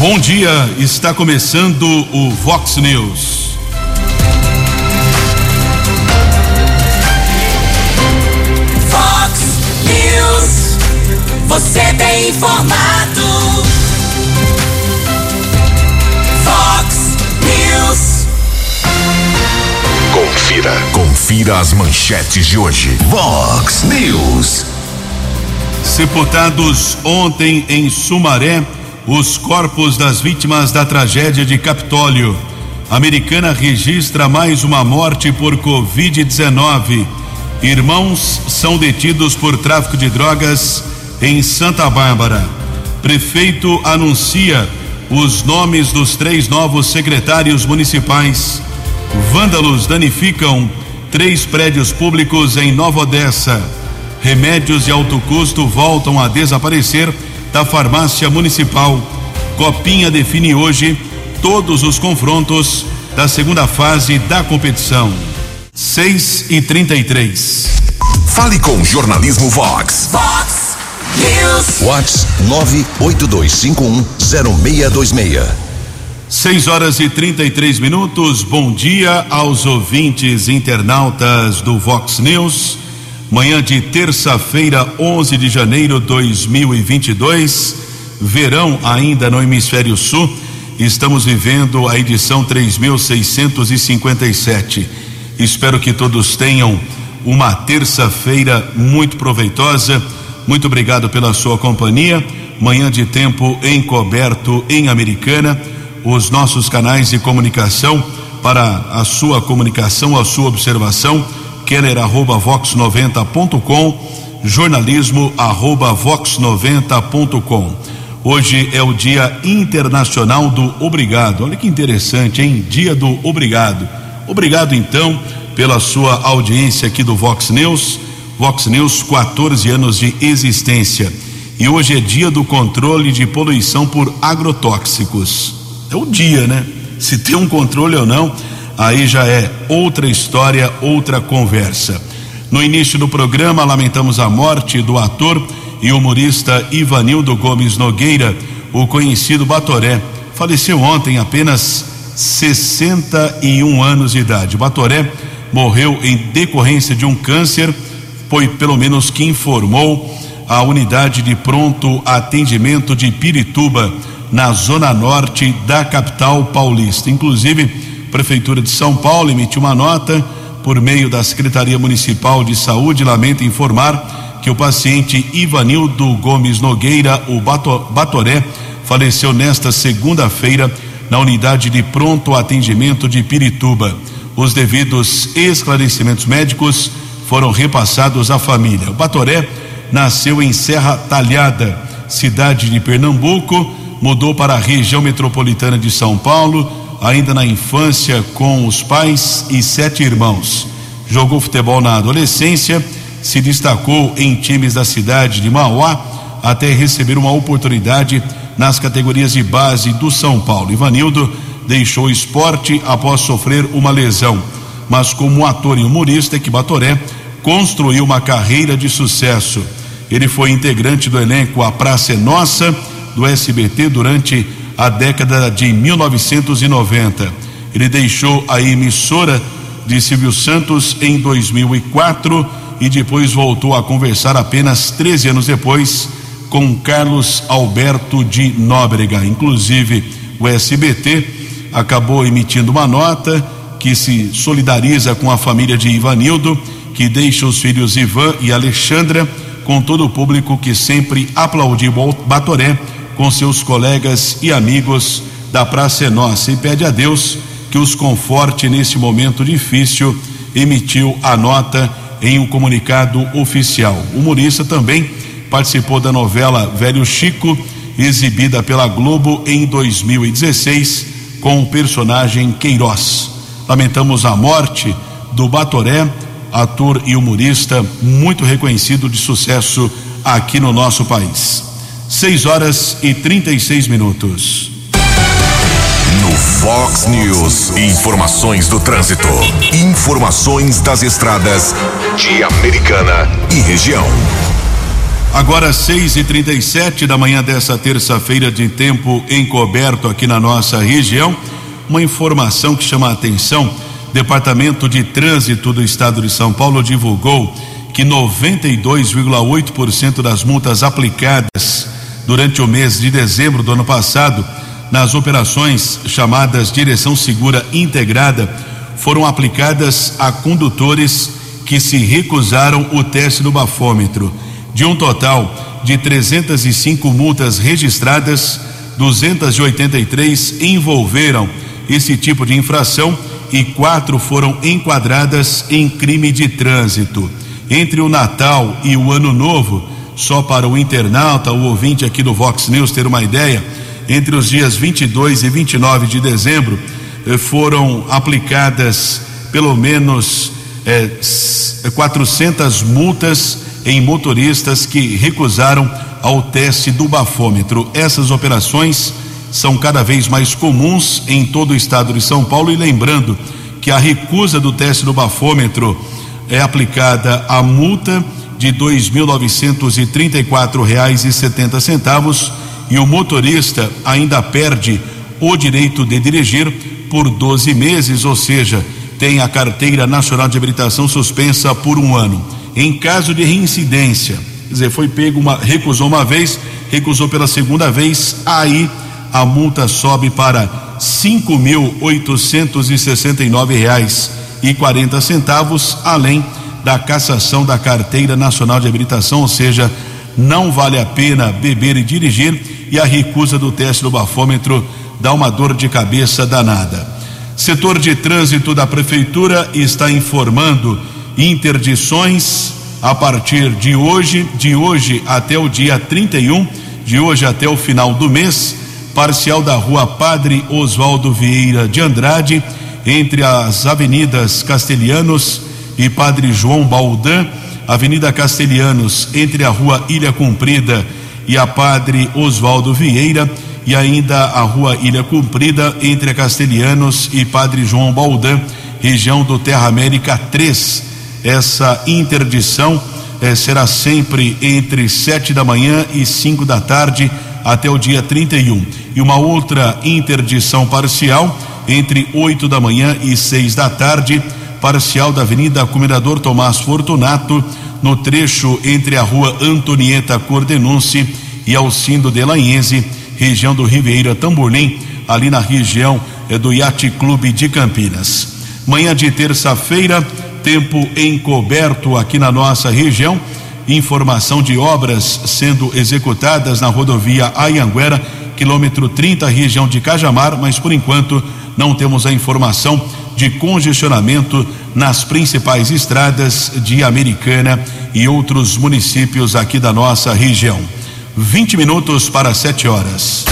Bom dia, está começando o Vox News. Vox News, você tem informado. Vox News. Confira. Confira as manchetes de hoje. Vox News. Sepultados ontem em Sumaré os corpos das vítimas da tragédia de Capitólio. Americana registra mais uma morte por Covid-19. Irmãos são detidos por tráfico de drogas em Santa Bárbara. Prefeito anuncia os nomes dos três novos secretários municipais. Vândalos danificam três prédios públicos em Nova Odessa. Remédios de alto custo voltam a desaparecer da farmácia municipal. Copinha define hoje todos os confrontos da segunda fase da competição. 6 e 33. Fale com o Jornalismo Vox. Vox News. Vox 982510626. 6 horas e 33 minutos. Bom dia aos ouvintes internautas do Vox News. Manhã de terça-feira, 11 de janeiro de 2022, verão ainda no hemisfério sul. Estamos vivendo a edição 3657. Espero que todos tenham uma terça-feira muito proveitosa. Muito obrigado pela sua companhia. Manhã de tempo encoberto em Americana. Os nossos canais de comunicação para a sua comunicação, a sua observação keller arroba vox 90.com, jornalismo arroba vox 90.com. Hoje é o Dia Internacional do Obrigado. Olha que interessante, hein? Dia do Obrigado. Obrigado então pela sua audiência aqui do Vox News. Vox News, 14 anos de existência. E hoje é dia do controle de poluição por agrotóxicos. É o dia, né? Se tem um controle ou não aí já é outra história, outra conversa. No início do programa, lamentamos a morte do ator e humorista Ivanildo Gomes Nogueira, o conhecido Batoré. Faleceu ontem, apenas 61 anos de idade. Batoré morreu em decorrência de um câncer, foi pelo menos que informou a unidade de pronto atendimento de Pirituba, na zona norte da capital paulista. Inclusive, Prefeitura de São Paulo emitiu uma nota por meio da Secretaria Municipal de Saúde lamenta informar que o paciente Ivanildo Gomes Nogueira, o Batoré, faleceu nesta segunda-feira na unidade de pronto atendimento de Pirituba. Os devidos esclarecimentos médicos foram repassados à família. O Batoré nasceu em Serra Talhada, cidade de Pernambuco, mudou para a região metropolitana de São Paulo ainda na infância com os pais e sete irmãos. Jogou futebol na adolescência, se destacou em times da cidade de Mauá até receber uma oportunidade nas categorias de base do São Paulo. Ivanildo deixou o esporte após sofrer uma lesão, mas como ator e humorista que Batoré construiu uma carreira de sucesso. Ele foi integrante do elenco A Praça é Nossa do SBT durante a década de 1990. Ele deixou a emissora de Silvio Santos em 2004 e depois voltou a conversar apenas 13 anos depois com Carlos Alberto de Nóbrega. Inclusive, o SBT acabou emitindo uma nota que se solidariza com a família de Ivanildo, que deixa os filhos Ivan e Alexandra, com todo o público que sempre aplaudiu Batoré com seus colegas e amigos da Praça é Nossa e pede a Deus que os conforte nesse momento difícil. Emitiu a nota em um comunicado oficial. O humorista também participou da novela Velho Chico, exibida pela Globo em 2016, com o personagem Queiroz. Lamentamos a morte do Batoré, ator e humorista muito reconhecido de sucesso aqui no nosso país. 6 horas e 36 minutos. No Fox News, informações do trânsito, informações das estradas de Americana e região. Agora 6 e 37 da manhã dessa terça-feira de tempo encoberto aqui na nossa região. Uma informação que chama a atenção: Departamento de Trânsito do Estado de São Paulo divulgou que 92,8% das multas aplicadas durante o mês de dezembro do ano passado nas operações chamadas Direção Segura Integrada foram aplicadas a condutores que se recusaram o teste do bafômetro. De um total de 305 multas registradas, 283 envolveram esse tipo de infração e quatro foram enquadradas em crime de trânsito. Entre o Natal e o Ano Novo, só para o internauta, o ouvinte aqui do Vox News ter uma ideia, entre os dias 22 e 29 de dezembro eh, foram aplicadas pelo menos eh, 400 multas em motoristas que recusaram ao teste do bafômetro. Essas operações são cada vez mais comuns em todo o estado de São Paulo e lembrando que a recusa do teste do bafômetro é aplicada a multa de R$ 2.934,70 e o motorista ainda perde o direito de dirigir por 12 meses, ou seja, tem a carteira nacional de habilitação suspensa por um ano. Em caso de reincidência, quer dizer, foi pego uma, recusou uma vez, recusou pela segunda vez, aí a multa sobe para cinco mil oitocentos e sessenta e nove reais e quarenta centavos, além da cassação da carteira nacional de habilitação, ou seja, não vale a pena beber e dirigir e a recusa do teste do bafômetro dá uma dor de cabeça danada. Setor de trânsito da prefeitura está informando interdições a partir de hoje, de hoje até o dia 31, de hoje até o final do mês, parcial da rua Padre Oswaldo Vieira de Andrade, entre as avenidas Castelhanos e Padre João Baldan, Avenida Castelhanos, entre a rua Ilha Comprida e a Padre Oswaldo Vieira, e ainda a rua Ilha Comprida, entre a Castelhanos e Padre João Baldan, região do Terra América 3 essa interdição eh, será sempre entre sete da manhã e cinco da tarde até o dia 31. E uma outra interdição parcial entre oito da manhã e seis da tarde, parcial da Avenida Comendador Tomás Fortunato, no trecho entre a rua Antonieta Cordenunce e Alcindo de região do Ribeira Tamborlim, ali na região eh, do Yacht Clube de Campinas. Manhã de terça-feira, tempo encoberto aqui na nossa região. Informação de obras sendo executadas na rodovia Ayanguera, quilômetro 30, região de Cajamar, mas por enquanto não temos a informação de congestionamento nas principais estradas de Americana e outros municípios aqui da nossa região. 20 minutos para 7 horas.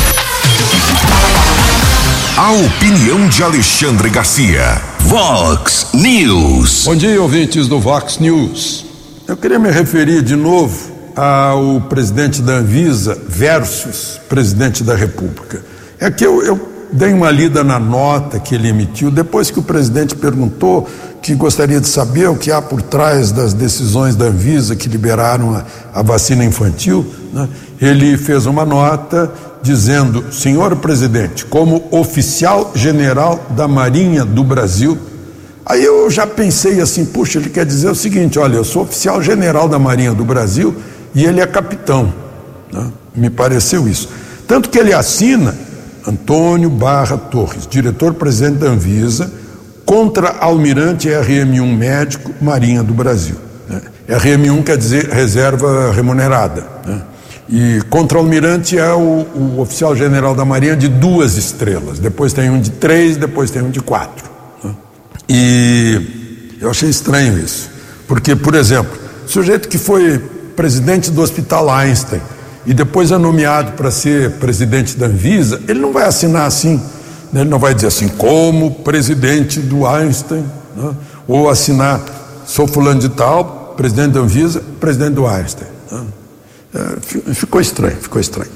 A opinião de Alexandre Garcia. Vox News. Bom dia, ouvintes do Vox News. Eu queria me referir de novo ao presidente da Anvisa versus presidente da República. É que eu, eu dei uma lida na nota que ele emitiu depois que o presidente perguntou que gostaria de saber o que há por trás das decisões da Anvisa que liberaram a, a vacina infantil. Né? Ele fez uma nota dizendo: Senhor presidente, como oficial general da Marinha do Brasil. Aí eu já pensei assim: puxa, ele quer dizer o seguinte: olha, eu sou oficial general da Marinha do Brasil e ele é capitão. Né? Me pareceu isso. Tanto que ele assina Antônio Barra Torres, diretor-presidente da Anvisa, contra-almirante RM1 médico Marinha do Brasil. Né? RM1 quer dizer reserva remunerada. Né? E contra-almirante é o, o, oficial general da Marinha de duas estrelas. Depois tem um de três, depois tem um de quatro. Né? E eu achei estranho isso. Porque, por exemplo, sujeito que foi presidente do Hospital Einstein e depois é nomeado para ser presidente da Anvisa, ele não vai assinar assim. Né? Ele não vai dizer assim, como presidente do Einstein, né? ou assinar, sou fulano de tal, presidente da Anvisa, presidente do Einstein. Né? É, ficou estranho, ficou estranho.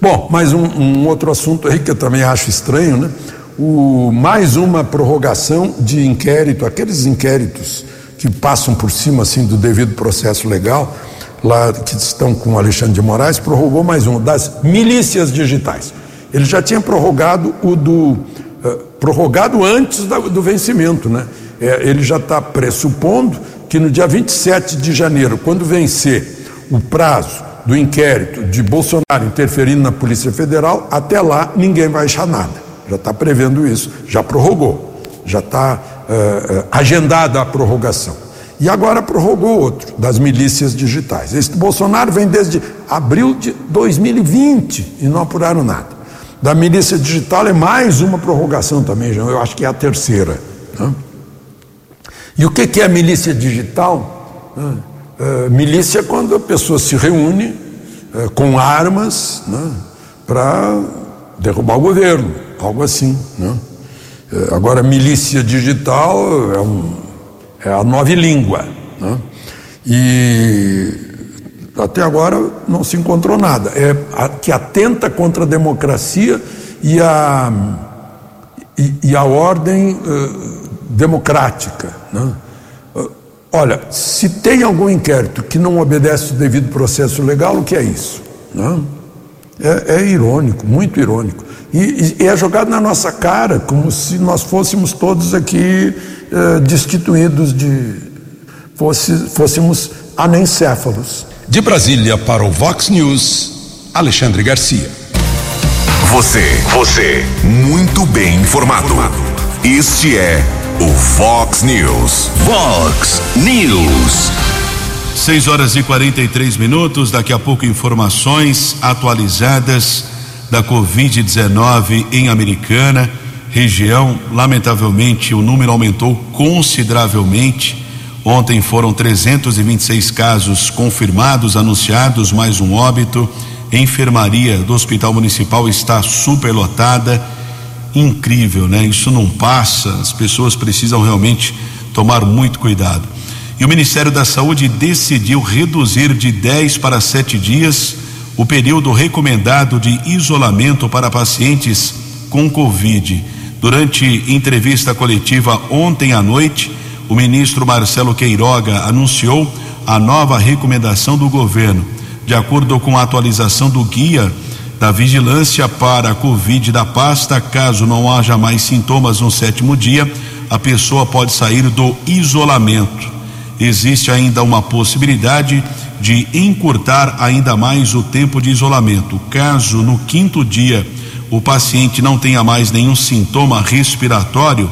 Bom, mais um, um, outro assunto aí que eu também acho estranho, né? O, mais uma prorrogação de inquérito, aqueles inquéritos que passam por cima assim do devido processo legal, lá que estão com o Alexandre de Moraes, prorrogou mais um, das milícias digitais. Ele já tinha prorrogado o do. Uh, prorrogado antes da, do vencimento, né? É, ele já está pressupondo que no dia 27 de janeiro, quando vencer o prazo do inquérito de Bolsonaro interferindo na Polícia Federal, até lá ninguém vai achar nada. Já está prevendo isso, já prorrogou, já está uh, uh, agendada a prorrogação. E agora prorrogou outro, das milícias digitais. Esse Bolsonaro vem desde abril de 2020 e não apuraram nada. Da milícia digital é mais uma prorrogação também, eu acho que é a terceira. Né? E o que é a milícia digital? Uh, milícia é quando a pessoa se reúne uh, com armas né, para derrubar o governo, algo assim. Né? Uh, agora, milícia digital é um é a nova língua. Né? E até agora não se encontrou nada. É a, que atenta contra a democracia e a, e, e a ordem uh, democrática. Né? Uh, olha, se tem algum inquérito que não obedece o devido processo legal, o que é isso? Né? É, é, irônico, muito irônico. E, e, é jogado na nossa cara, como se nós fôssemos todos aqui eh, destituídos de. Fosse, fôssemos anencéfalos. De Brasília para o Vox News, Alexandre Garcia. Você, você, muito bem informado. Este é o Vox News. Vox News. 6 horas e 43 minutos. Daqui a pouco, informações atualizadas da Covid-19 em Americana região. Lamentavelmente, o número aumentou consideravelmente. Ontem foram 326 casos confirmados, anunciados, mais um óbito. Enfermaria do Hospital Municipal está superlotada. Incrível, né? Isso não passa. As pessoas precisam realmente tomar muito cuidado. E o Ministério da Saúde decidiu reduzir de 10 para 7 dias o período recomendado de isolamento para pacientes com Covid. Durante entrevista coletiva ontem à noite, o ministro Marcelo Queiroga anunciou a nova recomendação do governo. De acordo com a atualização do guia da vigilância para a Covid da pasta, caso não haja mais sintomas no sétimo dia, a pessoa pode sair do isolamento. Existe ainda uma possibilidade de encurtar ainda mais o tempo de isolamento. Caso no quinto dia o paciente não tenha mais nenhum sintoma respiratório,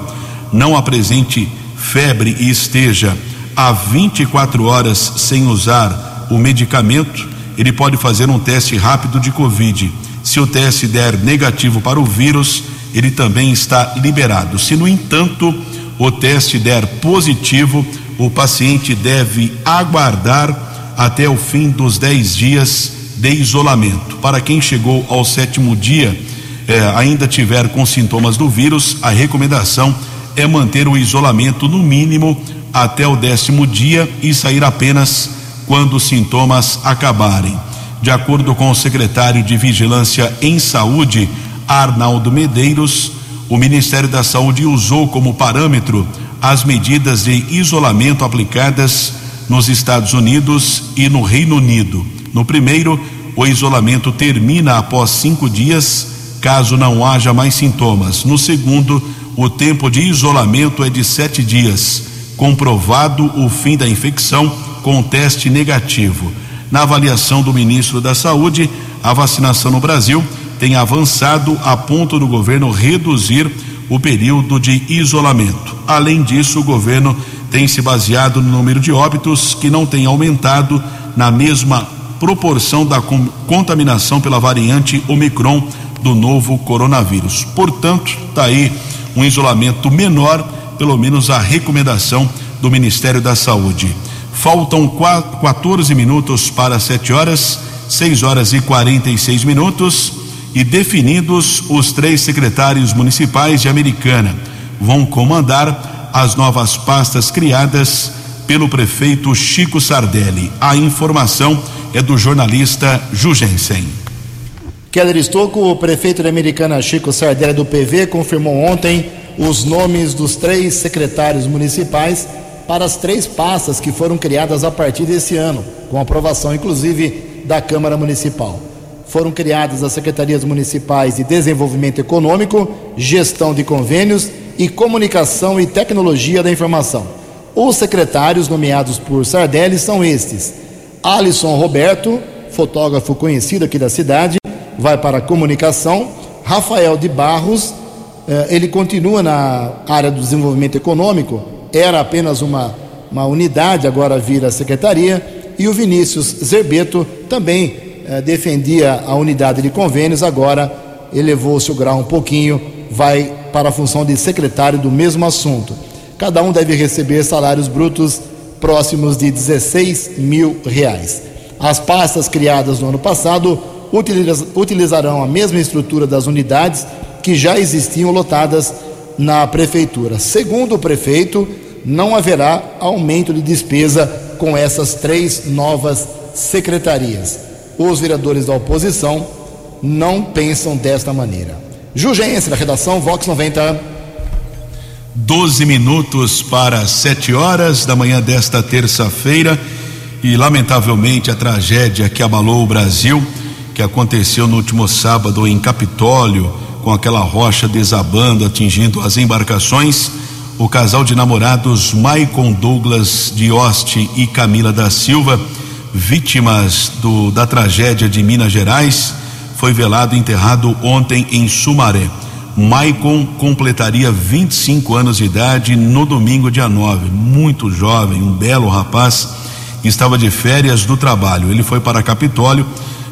não apresente febre e esteja há 24 horas sem usar o medicamento, ele pode fazer um teste rápido de Covid. Se o teste der negativo para o vírus, ele também está liberado. Se, no entanto, o teste der positivo, o paciente deve aguardar até o fim dos 10 dias de isolamento. Para quem chegou ao sétimo dia, é, ainda tiver com sintomas do vírus, a recomendação é manter o isolamento no mínimo até o décimo dia e sair apenas quando os sintomas acabarem. De acordo com o secretário de Vigilância em Saúde, Arnaldo Medeiros, o Ministério da Saúde usou como parâmetro as medidas de isolamento aplicadas nos Estados Unidos e no Reino Unido. No primeiro, o isolamento termina após cinco dias caso não haja mais sintomas. No segundo, o tempo de isolamento é de sete dias, comprovado o fim da infecção com teste negativo. Na avaliação do ministro da Saúde, a vacinação no Brasil tem avançado a ponto do governo reduzir o período de isolamento. Além disso, o governo tem se baseado no número de óbitos que não tem aumentado na mesma proporção da contaminação pela variante Omicron do novo coronavírus. Portanto, está aí um isolamento menor, pelo menos a recomendação do Ministério da Saúde. Faltam 14 minutos para 7 horas, 6 horas e 46 minutos, e definidos os três secretários municipais de Americana vão comandar as novas pastas criadas pelo prefeito Chico Sardelli. A informação é do jornalista Jugensen. Keller Estocco, o prefeito da Americana Chico Sardelli do PV confirmou ontem os nomes dos três secretários municipais para as três pastas que foram criadas a partir desse ano. com aprovação inclusive da Câmara Municipal. Foram criadas as secretarias municipais de Desenvolvimento Econômico, Gestão de Convênios e Comunicação e Tecnologia da Informação. Os secretários nomeados por Sardelli são estes: Alisson Roberto, fotógrafo conhecido aqui da cidade, vai para a comunicação. Rafael de Barros, eh, ele continua na área do desenvolvimento econômico, era apenas uma, uma unidade, agora vira secretaria. E o Vinícius Zerbeto também eh, defendia a unidade de convênios, agora elevou-se o grau um pouquinho, vai para a função de secretário do mesmo assunto. Cada um deve receber salários brutos próximos de 16 mil reais. As pastas criadas no ano passado utilizarão a mesma estrutura das unidades que já existiam lotadas na prefeitura. Segundo o prefeito, não haverá aumento de despesa com essas três novas secretarias. Os vereadores da oposição não pensam desta maneira. Jugense, da redação Vox 90. 12 minutos para 7 horas da manhã desta terça-feira e lamentavelmente a tragédia que abalou o Brasil, que aconteceu no último sábado em Capitólio, com aquela rocha desabando, atingindo as embarcações. O casal de namorados Maicon Douglas de Oste e Camila da Silva, vítimas do, da tragédia de Minas Gerais, foi velado e enterrado ontem em Sumaré. Maicon completaria 25 anos de idade no domingo, dia 9. Muito jovem, um belo rapaz, estava de férias do trabalho. Ele foi para Capitólio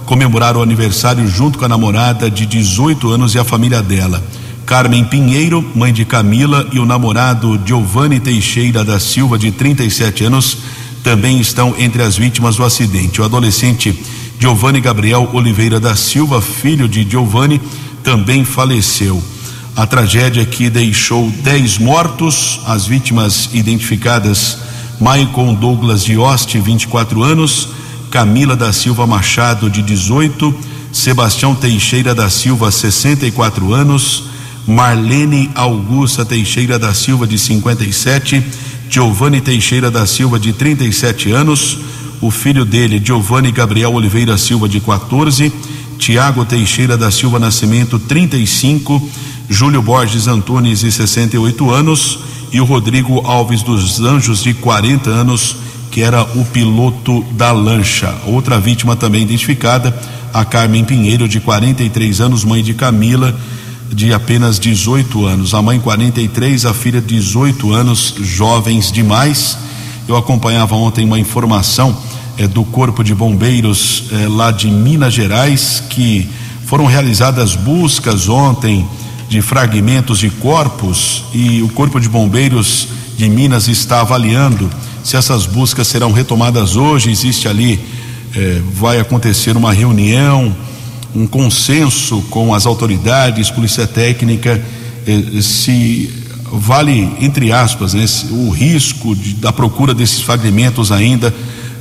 comemorar o aniversário junto com a namorada de 18 anos e a família dela. Carmen Pinheiro, mãe de Camila, e o namorado Giovanni Teixeira da Silva, de 37 anos, também estão entre as vítimas do acidente. O adolescente Giovanni Gabriel Oliveira da Silva, filho de Giovanni, também faleceu. A tragédia que deixou 10 mortos, as vítimas identificadas: Maicon Douglas de Oste, 24 anos, Camila da Silva Machado, de 18, Sebastião Teixeira da Silva, 64 anos, Marlene Augusta Teixeira da Silva, de 57, Giovanni Teixeira da Silva, de 37 anos, o filho dele, Giovanni Gabriel Oliveira Silva, de 14, Tiago Teixeira da Silva Nascimento, 35, Júlio Borges Antunes, de 68 anos, e o Rodrigo Alves dos Anjos, de 40 anos, que era o piloto da lancha. Outra vítima também identificada, a Carmen Pinheiro, de 43 anos, mãe de Camila, de apenas 18 anos. A mãe, 43, a filha, 18 anos, jovens demais. Eu acompanhava ontem uma informação eh, do Corpo de Bombeiros eh, lá de Minas Gerais que foram realizadas buscas ontem de fragmentos de corpos e o Corpo de Bombeiros de Minas está avaliando se essas buscas serão retomadas hoje. Existe ali, eh, vai acontecer uma reunião, um consenso com as autoridades, polícia técnica, eh, se vale, entre aspas, né, o risco de, da procura desses fragmentos ainda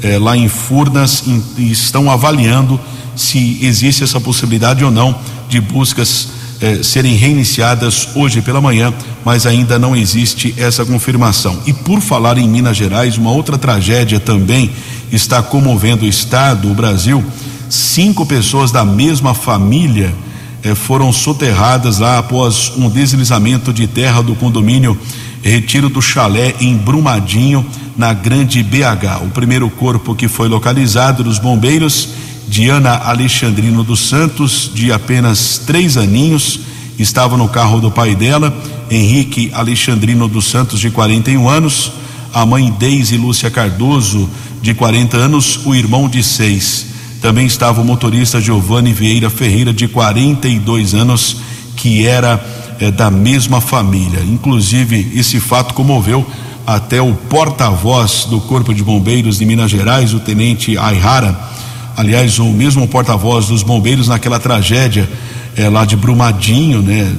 eh, lá em Furnas e estão avaliando se existe essa possibilidade ou não de buscas eh, serem reiniciadas hoje pela manhã, mas ainda não existe essa confirmação. E por falar em Minas Gerais, uma outra tragédia também está comovendo o Estado, o Brasil. Cinco pessoas da mesma família eh, foram soterradas lá após um deslizamento de terra do condomínio Retiro do Chalé em Brumadinho, na Grande BH. O primeiro corpo que foi localizado dos bombeiros Diana Alexandrino dos Santos, de apenas três aninhos, estava no carro do pai dela, Henrique Alexandrino dos Santos, de 41 anos, a mãe Deise Lúcia Cardoso, de 40 anos, o irmão de seis. Também estava o motorista Giovanni Vieira Ferreira, de 42 anos, que era eh, da mesma família. Inclusive, esse fato comoveu até o porta-voz do Corpo de Bombeiros de Minas Gerais, o tenente Aihara aliás, o mesmo porta-voz dos bombeiros naquela tragédia é, lá de Brumadinho, né,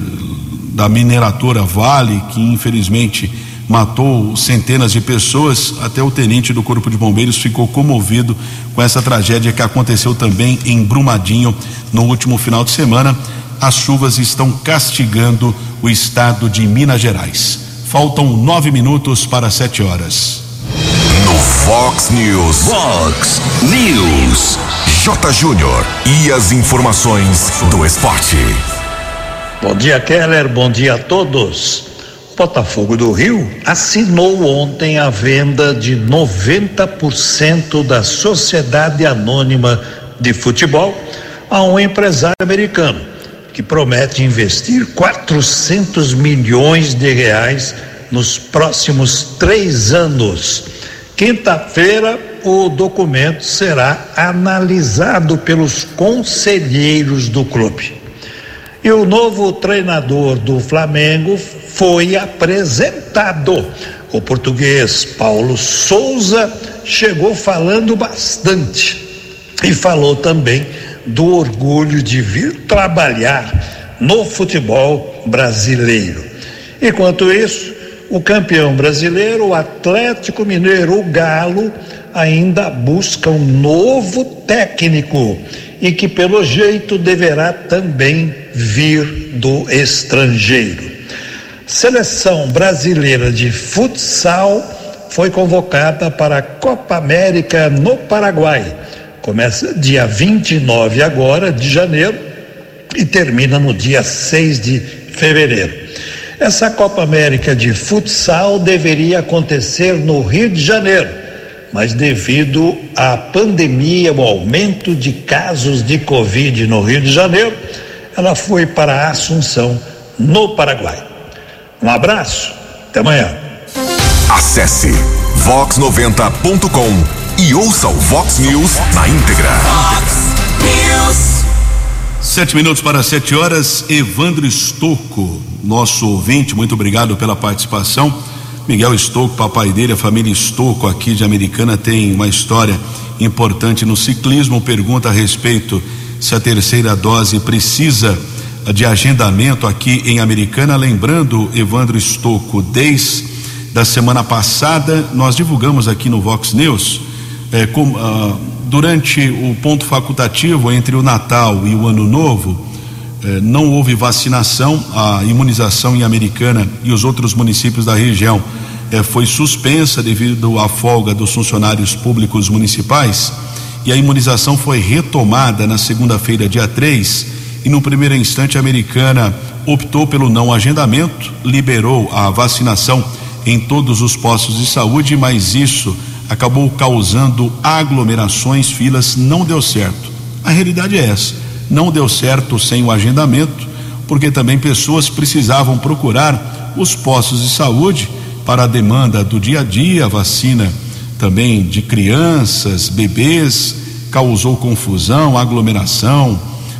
da mineradora Vale, que infelizmente matou centenas de pessoas, até o tenente do Corpo de Bombeiros ficou comovido com essa tragédia que aconteceu também em Brumadinho no último final de semana. As chuvas estão castigando o estado de Minas Gerais. Faltam nove minutos para sete horas. No Fox News. Fox News. J. Júnior. E as informações do esporte. Bom dia, Keller. Bom dia a todos. Botafogo do Rio assinou ontem a venda de 90% da Sociedade Anônima de Futebol a um empresário americano que promete investir 400 milhões de reais nos próximos três anos. Quinta-feira, o documento será analisado pelos conselheiros do clube. E o novo treinador do Flamengo foi apresentado. O português Paulo Souza chegou falando bastante e falou também do orgulho de vir trabalhar no futebol brasileiro. Enquanto isso, o campeão brasileiro, o Atlético Mineiro, o Galo, ainda busca um novo técnico e que, pelo jeito, deverá também vir do estrangeiro. Seleção brasileira de futsal foi convocada para a Copa América no Paraguai. Começa dia 29 agora de janeiro e termina no dia 6 de fevereiro. Essa Copa América de futsal deveria acontecer no Rio de Janeiro, mas devido à pandemia, o aumento de casos de Covid no Rio de Janeiro, ela foi para Assunção, no Paraguai. Um abraço, até amanhã. Acesse vox90.com e ouça o Vox News na íntegra. Fox News. Sete minutos para sete horas. Evandro Estocco, nosso ouvinte, muito obrigado pela participação. Miguel Estocco, papai dele, a família Estocco aqui de Americana tem uma história importante no ciclismo. Pergunta a respeito se a terceira dose precisa de agendamento aqui em Americana. Lembrando, Evandro Estocco, desde da semana passada nós divulgamos aqui no Vox News eh, com, ah, durante o ponto facultativo entre o Natal e o Ano Novo eh, não houve vacinação, a imunização em Americana e os outros municípios da região eh, foi suspensa devido à folga dos funcionários públicos municipais e a imunização foi retomada na segunda-feira, dia 3 e no primeiro instante a americana optou pelo não agendamento, liberou a vacinação em todos os postos de saúde, mas isso acabou causando aglomerações, filas, não deu certo. A realidade é essa, não deu certo sem o agendamento, porque também pessoas precisavam procurar os postos de saúde para a demanda do dia a dia, vacina também de crianças, bebês, causou confusão, aglomeração,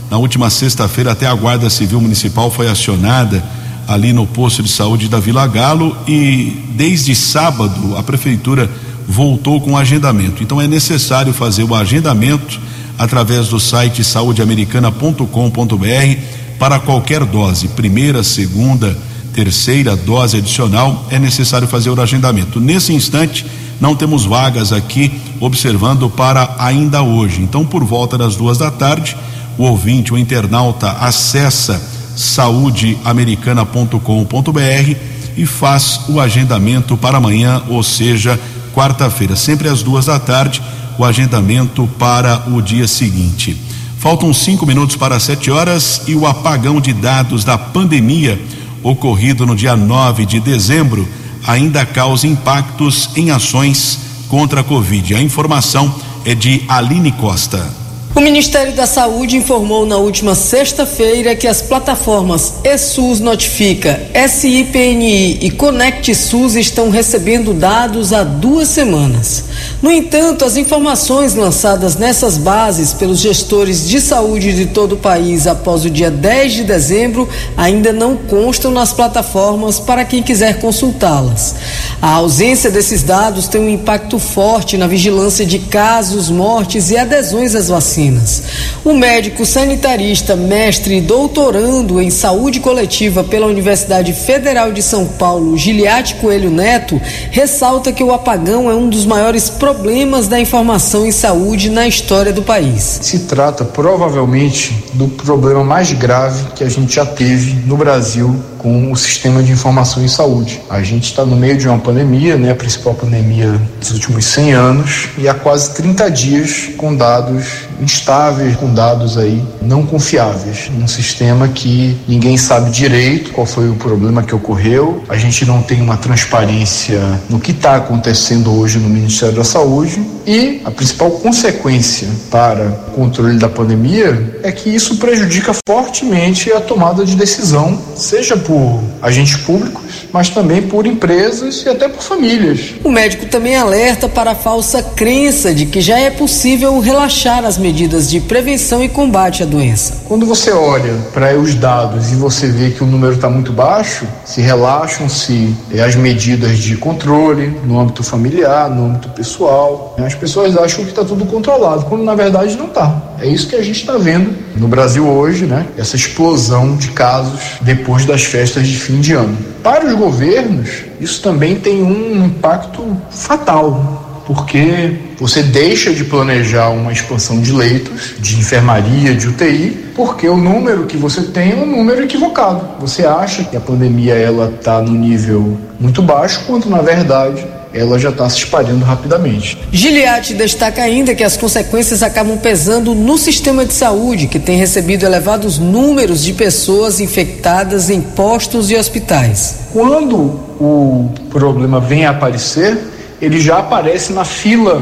na última sexta-feira, até a Guarda Civil Municipal foi acionada ali no posto de saúde da Vila Galo e desde sábado a prefeitura voltou com agendamento. Então é necessário fazer o agendamento através do site saudeamericana.com.br para qualquer dose, primeira, segunda, terceira dose adicional, é necessário fazer o agendamento. Nesse instante, não temos vagas aqui observando para ainda hoje. Então, por volta das duas da tarde, o ouvinte, o internauta, acessa saudeamericana.com.br e faz o agendamento para amanhã, ou seja, quarta-feira, sempre às duas da tarde, o agendamento para o dia seguinte. Faltam cinco minutos para sete horas e o apagão de dados da pandemia ocorrido no dia 9 de dezembro ainda causa impactos em ações contra a Covid. A informação é de Aline Costa. O Ministério da Saúde informou na última sexta-feira que as plataformas ESUS Notifica, SIPNI e Conect SUS estão recebendo dados há duas semanas. No entanto, as informações lançadas nessas bases pelos gestores de saúde de todo o país após o dia 10 de dezembro ainda não constam nas plataformas para quem quiser consultá-las. A ausência desses dados tem um impacto forte na vigilância de casos, mortes e adesões às vacinas vacinas. O médico sanitarista, mestre e doutorando em saúde coletiva pela Universidade Federal de São Paulo, Giliate Coelho Neto, ressalta que o apagão é um dos maiores problemas da informação em saúde na história do país. Se trata provavelmente do problema mais grave que a gente já teve no Brasil com o sistema de informação em saúde. A gente está no meio de uma pandemia, né, a principal pandemia dos últimos 100 anos, e há quase 30 dias com dados instáveis, com dados aí não confiáveis, num sistema que ninguém sabe direito qual foi o problema que ocorreu. A gente não tem uma transparência no que está acontecendo hoje no Ministério da Saúde e a principal consequência para o controle da pandemia é que isso prejudica fortemente a tomada de decisão, seja por por agentes públicos, mas também por empresas e até por famílias. O médico também alerta para a falsa crença de que já é possível relaxar as medidas de prevenção e combate à doença. Quando você olha para os dados e você vê que o número está muito baixo, se relaxam-se eh, as medidas de controle no âmbito familiar, no âmbito pessoal. As pessoas acham que está tudo controlado, quando na verdade não está. É isso que a gente está vendo no Brasil hoje, né? Essa explosão de casos depois das festas de fim de ano. Para os governos, isso também tem um impacto fatal, porque você deixa de planejar uma expansão de leitos, de enfermaria, de UTI, porque o número que você tem é um número equivocado. Você acha que a pandemia ela está no nível muito baixo, quando na verdade ela já está se espalhando rapidamente. Giliati destaca ainda que as consequências acabam pesando no sistema de saúde, que tem recebido elevados números de pessoas infectadas em postos e hospitais. Quando o problema vem a aparecer, ele já aparece na fila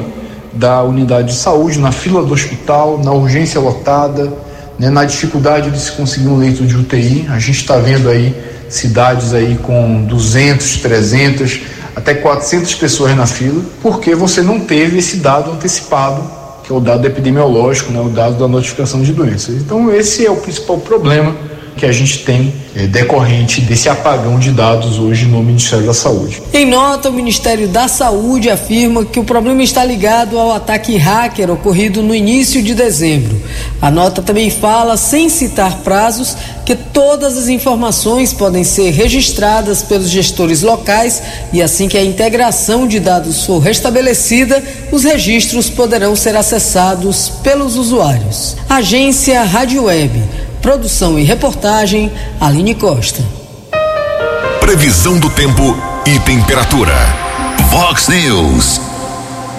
da unidade de saúde, na fila do hospital, na urgência lotada, né, na dificuldade de se conseguir um leito de UTI. A gente está vendo aí cidades aí com 200, 300, até 400 pessoas na fila, porque você não teve esse dado antecipado, que é o dado epidemiológico, né, o dado da notificação de doenças. Então, esse é o principal problema que a gente tem é, decorrente desse apagão de dados hoje no Ministério da Saúde. Em nota, o Ministério da Saúde afirma que o problema está ligado ao ataque hacker ocorrido no início de dezembro. A nota também fala, sem citar prazos, que todas as informações podem ser registradas pelos gestores locais e assim que a integração de dados for restabelecida, os registros poderão ser acessados pelos usuários. Agência Rádio Web Produção e reportagem, Aline Costa. Previsão do tempo e temperatura. Vox News.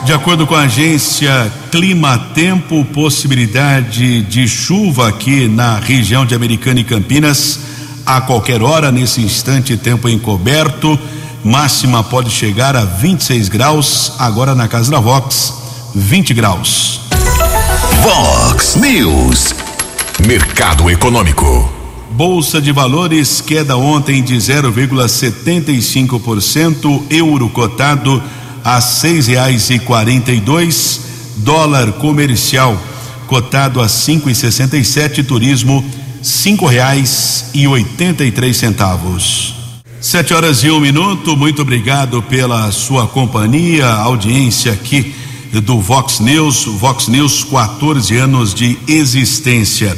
De acordo com a agência Clima Tempo, possibilidade de chuva aqui na região de Americana e Campinas a qualquer hora, nesse instante, tempo encoberto. Máxima pode chegar a 26 graus, agora na casa da Vox, 20 graus. Vox News. Mercado Econômico. Bolsa de Valores queda ontem de 0,75%, euro cotado a seis reais e quarenta e dois, dólar comercial cotado a cinco e sessenta e sete, turismo cinco reais e oitenta e três centavos. Sete horas e um minuto, muito obrigado pela sua companhia, audiência aqui do Vox News, Vox News 14 anos de existência.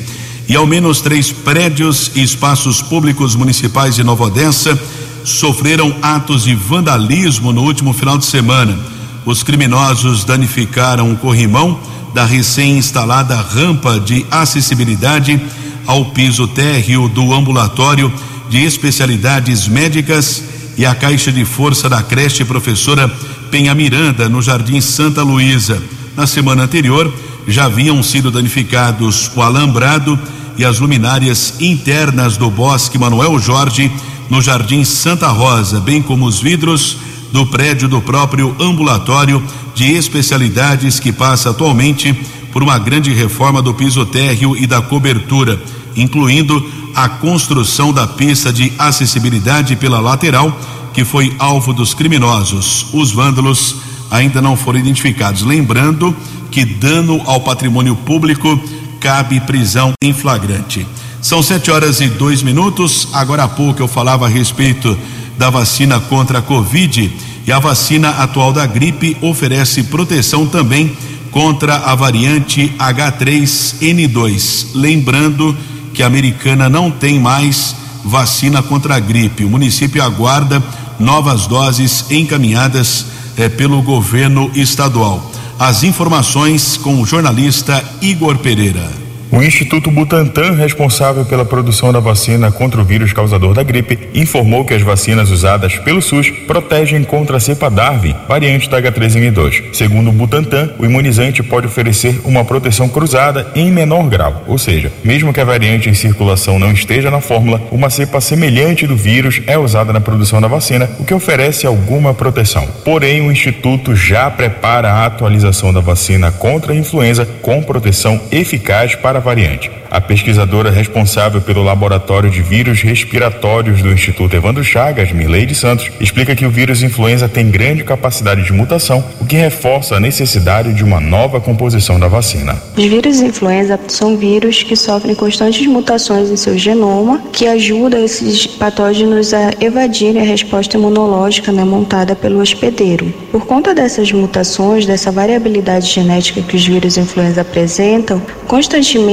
E ao menos três prédios e espaços públicos municipais de Nova Odessa sofreram atos de vandalismo no último final de semana. Os criminosos danificaram o corrimão da recém-instalada rampa de acessibilidade ao piso térreo do ambulatório de especialidades médicas e a caixa de força da creche professora Penha Miranda, no Jardim Santa Luísa. Na semana anterior, já haviam sido danificados o alambrado e as luminárias internas do Bosque Manuel Jorge, no Jardim Santa Rosa, bem como os vidros do prédio do próprio ambulatório de especialidades que passa atualmente por uma grande reforma do piso térreo e da cobertura, incluindo a construção da pista de acessibilidade pela lateral que foi alvo dos criminosos. Os vândalos ainda não foram identificados. Lembrando que dano ao patrimônio público cabe prisão em flagrante. São sete horas e dois minutos. Agora há pouco eu falava a respeito da vacina contra a Covid e a vacina atual da gripe oferece proteção também contra a variante H3N2. Lembrando que a americana não tem mais vacina contra a gripe. O município aguarda novas doses encaminhadas eh, pelo governo estadual. As informações com o jornalista Igor Pereira. O Instituto Butantan, responsável pela produção da vacina contra o vírus causador da gripe, informou que as vacinas usadas pelo SUS protegem contra a cepa Darwin, variante da H3N2. Segundo o Butantan, o imunizante pode oferecer uma proteção cruzada em menor grau, ou seja, mesmo que a variante em circulação não esteja na fórmula, uma cepa semelhante do vírus é usada na produção da vacina, o que oferece alguma proteção. Porém, o Instituto já prepara a atualização da vacina contra a influenza com proteção eficaz para a variante. A pesquisadora responsável pelo Laboratório de Vírus Respiratórios do Instituto Evandro Chagas, Mileide Santos, explica que o vírus influenza tem grande capacidade de mutação, o que reforça a necessidade de uma nova composição da vacina. Os vírus influenza são vírus que sofrem constantes mutações em seu genoma, que ajudam esses patógenos a evadirem a resposta imunológica né, montada pelo hospedeiro. Por conta dessas mutações, dessa variabilidade genética que os vírus influenza apresentam, constantemente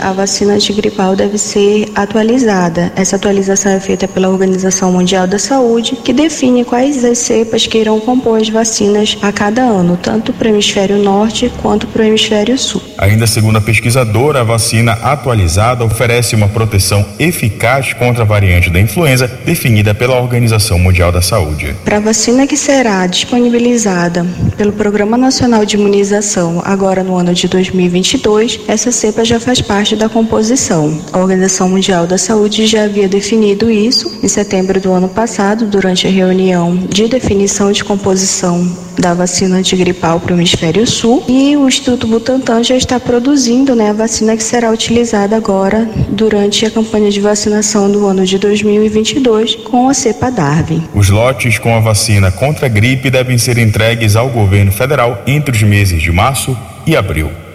a vacina antigripal deve ser atualizada. Essa atualização é feita pela Organização Mundial da Saúde, que define quais as cepas que irão compor as vacinas a cada ano, tanto para o hemisfério norte quanto para o hemisfério sul. Ainda segundo a pesquisadora, a vacina atualizada oferece uma proteção eficaz contra a variante da influenza definida pela Organização Mundial da Saúde. Para a vacina que será disponibilizada pelo Programa Nacional de Imunização agora no ano de 2022, essa cepa já faz parte da composição. A Organização Mundial da Saúde já havia definido isso em setembro do ano passado, durante a reunião de definição de composição da vacina antigripal para o hemisfério sul, e o Instituto Butantan já está produzindo né, a vacina que será utilizada agora durante a campanha de vacinação do ano de 2022 com a cepa Darwin. Os lotes com a vacina contra a gripe devem ser entregues ao governo federal entre os meses de março e abril.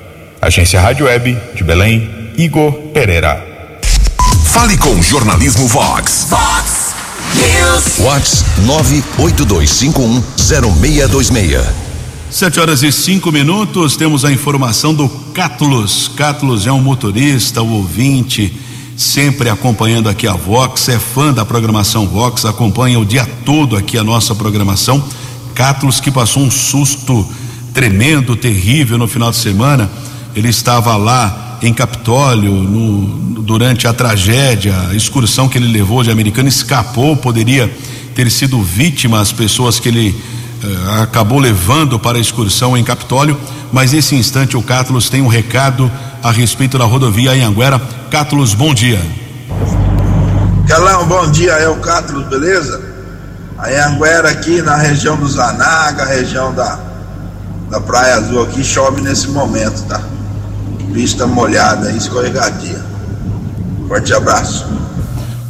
Agência Rádio Web de Belém, Igor Pereira. Fale com o Jornalismo Vox. Vox News. Vox 982510626. Sete horas e cinco minutos, temos a informação do Cátulos. Cátulos é um motorista, o ouvinte, sempre acompanhando aqui a Vox, é fã da programação Vox, acompanha o dia todo aqui a nossa programação. Cátulos que passou um susto tremendo, terrível no final de semana. Ele estava lá em Capitólio, no, durante a tragédia, a excursão que ele levou de americano, escapou, poderia ter sido vítima as pessoas que ele eh, acabou levando para a excursão em Capitólio, mas nesse instante o Cátulos tem um recado a respeito da rodovia Anhanguera. Cátulos, bom dia. Calão, bom dia, é o Cátulos, beleza? A Anhanguera aqui na região do Zanaga, região da, da Praia Azul aqui, chove nesse momento, tá? Pista molhada, escorregadia. Forte abraço.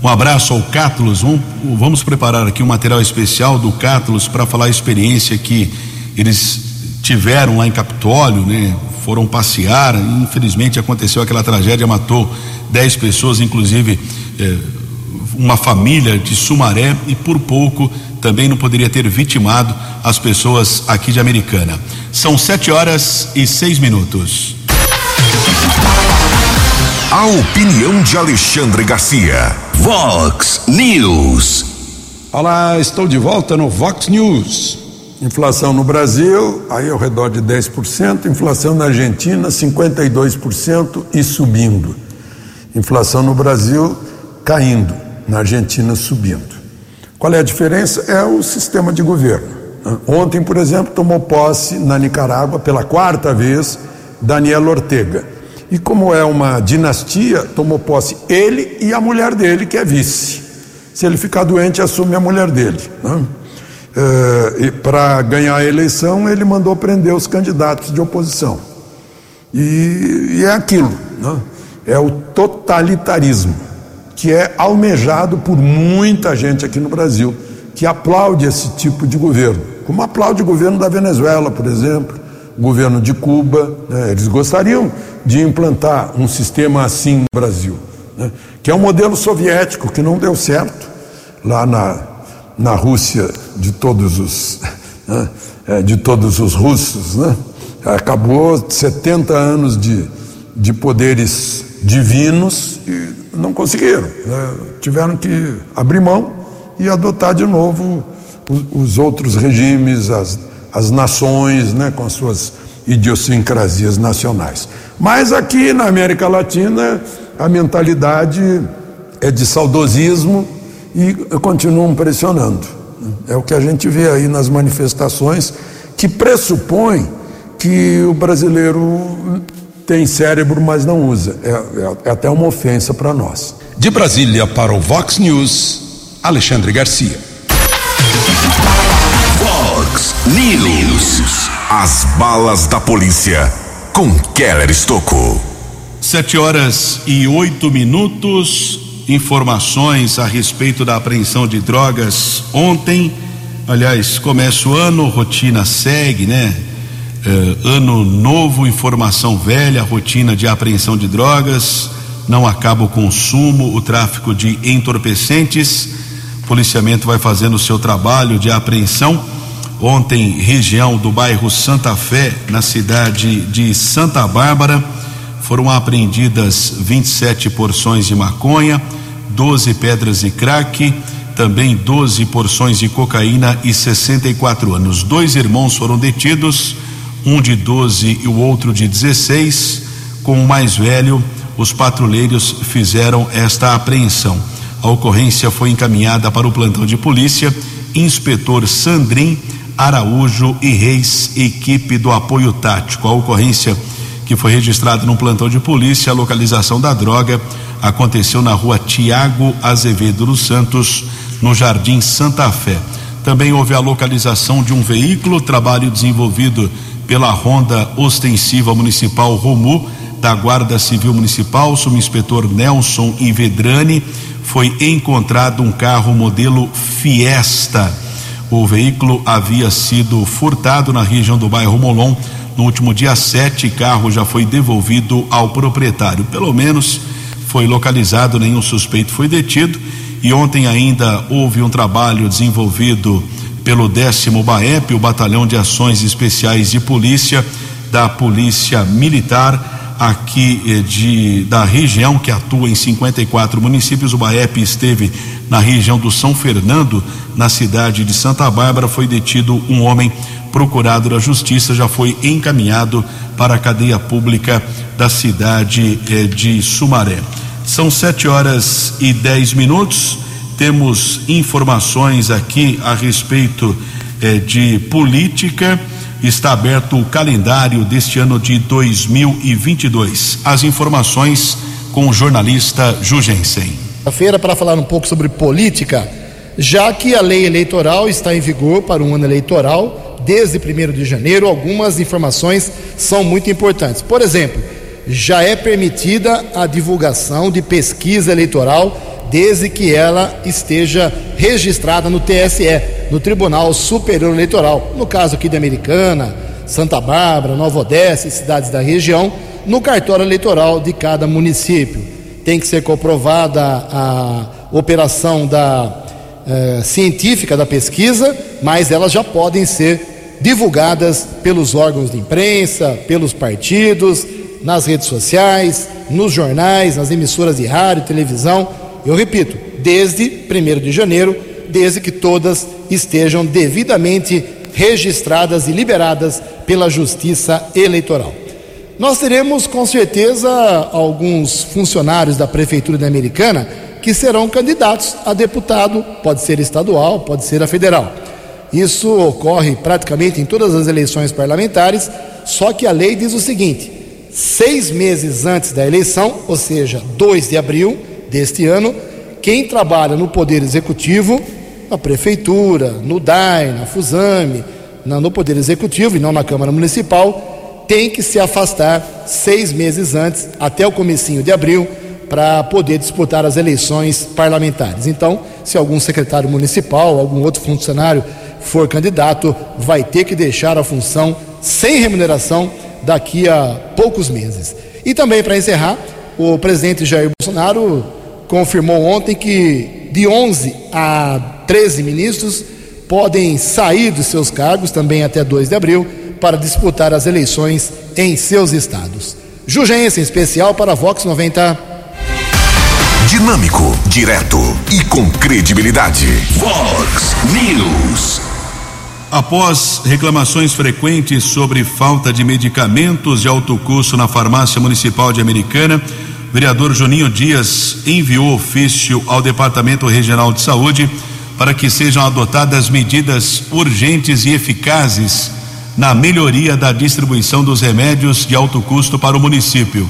Um abraço ao Cátulos. Vamos, vamos preparar aqui um material especial do Cátulos para falar a experiência que eles tiveram lá em Capitólio, né? Foram passear. Infelizmente aconteceu aquela tragédia, matou 10 pessoas, inclusive eh, uma família de Sumaré, e por pouco também não poderia ter vitimado as pessoas aqui de Americana. São sete horas e seis minutos. A opinião de Alexandre Garcia. Vox News. Olá, estou de volta no Vox News. Inflação no Brasil, aí ao redor de 10%, inflação na Argentina, 52% e subindo. Inflação no Brasil caindo, na Argentina subindo. Qual é a diferença? É o sistema de governo. Ontem, por exemplo, tomou posse na Nicarágua pela quarta vez Daniel Ortega. E como é uma dinastia, tomou posse ele e a mulher dele, que é vice. Se ele ficar doente, assume a mulher dele. Né? É, e para ganhar a eleição, ele mandou prender os candidatos de oposição. E, e é aquilo, né? é o totalitarismo, que é almejado por muita gente aqui no Brasil, que aplaude esse tipo de governo, como aplaude o governo da Venezuela, por exemplo, governo de Cuba, né? eles gostariam de implantar um sistema assim no Brasil, né? que é um modelo soviético que não deu certo lá na, na Rússia de todos os né? é, de todos os russos, né? Acabou 70 anos de, de poderes divinos e não conseguiram. Né? Tiveram que abrir mão e adotar de novo os, os outros regimes, as, as nações, né, com as suas idiosincrasias nacionais. Mas aqui na América Latina, a mentalidade é de saudosismo e continuam pressionando. É o que a gente vê aí nas manifestações, que pressupõe que o brasileiro tem cérebro, mas não usa. É, é, é até uma ofensa para nós. De Brasília para o Vox News, Alexandre Garcia. News. As balas da polícia com Keller Estocou. Sete horas e oito minutos. Informações a respeito da apreensão de drogas ontem. Aliás, começa o ano, rotina segue, né? Eh, ano novo, informação velha, rotina de apreensão de drogas, não acaba o consumo, o tráfico de entorpecentes. O policiamento vai fazendo o seu trabalho de apreensão. Ontem, região do bairro Santa Fé, na cidade de Santa Bárbara, foram apreendidas 27 porções de maconha, 12 pedras de crack, também 12 porções de cocaína e 64 anos. Dois irmãos foram detidos um de 12 e o outro de 16. Com o mais velho, os patrulheiros fizeram esta apreensão. A ocorrência foi encaminhada para o plantão de polícia. Inspetor Sandrin Araújo e Reis, equipe do apoio tático. A ocorrência que foi registrada no plantão de polícia, a localização da droga aconteceu na rua Tiago Azevedo dos Santos, no Jardim Santa Fé. Também houve a localização de um veículo, trabalho desenvolvido pela Ronda Ostensiva Municipal Romu, da Guarda Civil Municipal, subinspetor Nelson Invedrani, foi encontrado um carro modelo Fiesta. O veículo havia sido furtado na região do bairro Molon no último dia 7. Carro já foi devolvido ao proprietário. Pelo menos foi localizado, nenhum suspeito foi detido. E ontem ainda houve um trabalho desenvolvido pelo décimo BAEP, o Batalhão de Ações Especiais de Polícia da Polícia Militar aqui eh, de da região que atua em 54 municípios. O BAEP esteve na região do São Fernando, na cidade de Santa Bárbara, foi detido um homem procurado da Justiça, já foi encaminhado para a cadeia pública da cidade eh, de Sumaré. São sete horas e dez minutos temos informações aqui a respeito eh, de política. Está aberto o calendário deste ano de 2022. As informações com o jornalista Jugensen. Feira para falar um pouco sobre política, já que a lei eleitoral está em vigor para um ano eleitoral, desde 1 de janeiro, algumas informações são muito importantes. Por exemplo, já é permitida a divulgação de pesquisa eleitoral desde que ela esteja registrada no TSE, no Tribunal Superior Eleitoral. No caso aqui de Americana, Santa Bárbara, Nova Odessa e cidades da região, no cartório eleitoral de cada município. Tem que ser comprovada a operação da eh, científica da pesquisa, mas elas já podem ser divulgadas pelos órgãos de imprensa, pelos partidos, nas redes sociais, nos jornais, nas emissoras de rádio, televisão eu repito, desde 1 de janeiro, desde que todas estejam devidamente registradas e liberadas pela Justiça Eleitoral. Nós teremos com certeza alguns funcionários da Prefeitura da Americana que serão candidatos a deputado, pode ser estadual, pode ser a federal. Isso ocorre praticamente em todas as eleições parlamentares, só que a lei diz o seguinte: seis meses antes da eleição, ou seja, 2 de abril, deste ano, quem trabalha no Poder Executivo, na Prefeitura, no DAI, na FUSAME, no Poder Executivo e não na Câmara Municipal, tem que se afastar seis meses antes, até o comecinho de abril, para poder disputar as eleições parlamentares. Então, se algum secretário municipal, algum outro funcionário for candidato, vai ter que deixar a função sem remuneração daqui a poucos meses. E também, para encerrar, o presidente Jair Bolsonaro confirmou ontem que de 11 a 13 ministros podem sair dos seus cargos também até 2 de abril para disputar as eleições em seus estados. Jugense em especial para a Vox 90. Dinâmico, direto e com credibilidade. Vox News. Após reclamações frequentes sobre falta de medicamentos de alto custo na farmácia municipal de Americana, o vereador Juninho Dias enviou ofício ao Departamento Regional de Saúde para que sejam adotadas medidas urgentes e eficazes na melhoria da distribuição dos remédios de alto custo para o município.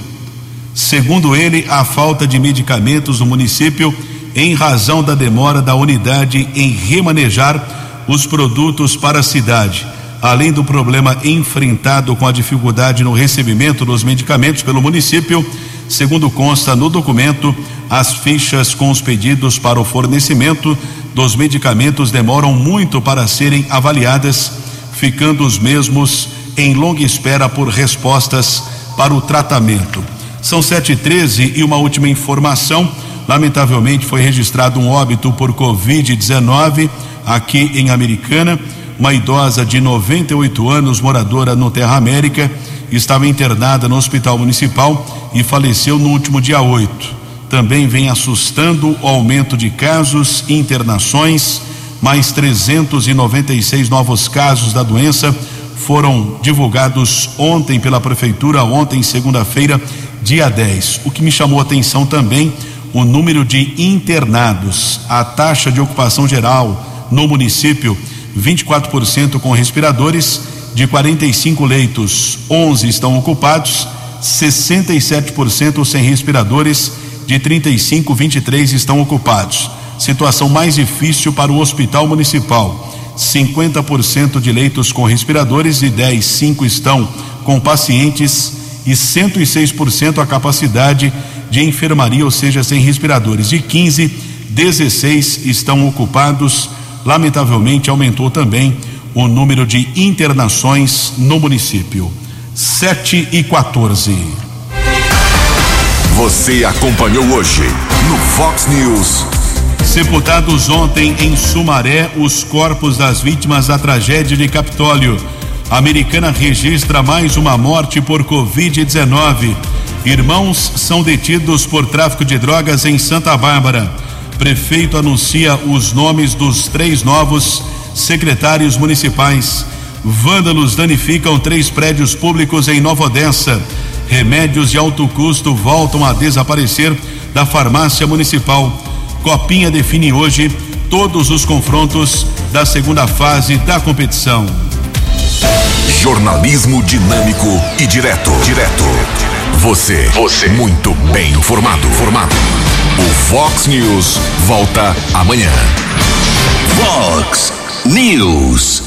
Segundo ele, a falta de medicamentos no município em razão da demora da unidade em remanejar os produtos para a cidade, além do problema enfrentado com a dificuldade no recebimento dos medicamentos pelo município, segundo consta no documento, as fichas com os pedidos para o fornecimento dos medicamentos demoram muito para serem avaliadas, ficando os mesmos em longa espera por respostas para o tratamento. São sete e treze e uma última informação. Lamentavelmente foi registrado um óbito por Covid-19 aqui em Americana. Uma idosa de 98 anos, moradora no Terra América, estava internada no Hospital Municipal e faleceu no último dia 8. Também vem assustando o aumento de casos e internações. Mais 396 novos casos da doença foram divulgados ontem pela Prefeitura, ontem, segunda-feira, dia 10. O que me chamou a atenção também, o número de internados. A taxa de ocupação geral no município, 24% com respiradores, de 45 leitos, 11 estão ocupados, 67% sem respiradores, de 35, 23 estão ocupados. Situação mais difícil para o Hospital Municipal. 50% de leitos com respiradores e 10, 5 estão com pacientes e 106% a capacidade de enfermaria, ou seja, sem respiradores. De 15, 16 estão ocupados. Lamentavelmente, aumentou também o número de internações no município. 7 e 14. Você acompanhou hoje no Fox News. Sepultados ontem em Sumaré os corpos das vítimas da tragédia de Capitólio. A americana registra mais uma morte por Covid-19. Irmãos são detidos por tráfico de drogas em Santa Bárbara. Prefeito anuncia os nomes dos três novos secretários municipais. Vândalos danificam três prédios públicos em Nova Odessa. Remédios de alto custo voltam a desaparecer da farmácia municipal. Copinha define hoje todos os confrontos da segunda fase da competição. Jornalismo dinâmico e direto. Direto. Você. Você. Muito bem informado. Formado. O Fox News volta amanhã. Fox News.